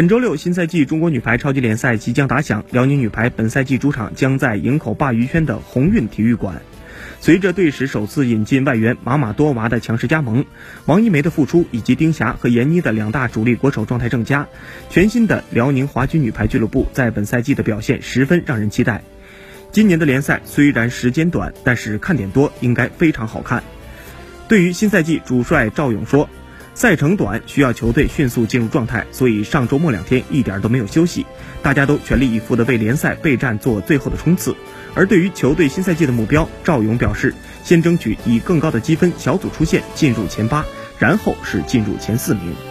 本周六，新赛季中国女排超级联赛即将打响。辽宁女排本赛季主场将在营口鲅鱼圈的鸿运体育馆。随着队史首次引进外援马马多娃的强势加盟，王一梅的复出，以及丁霞和闫妮的两大主力国手状态正佳，全新的辽宁华军女排俱乐部在本赛季的表现十分让人期待。今年的联赛虽然时间短，但是看点多，应该非常好看。对于新赛季，主帅赵勇说。赛程短，需要球队迅速进入状态，所以上周末两天一点都没有休息，大家都全力以赴的为联赛备战做最后的冲刺。而对于球队新赛季的目标，赵勇表示，先争取以更高的积分小组出线，进入前八，然后是进入前四名。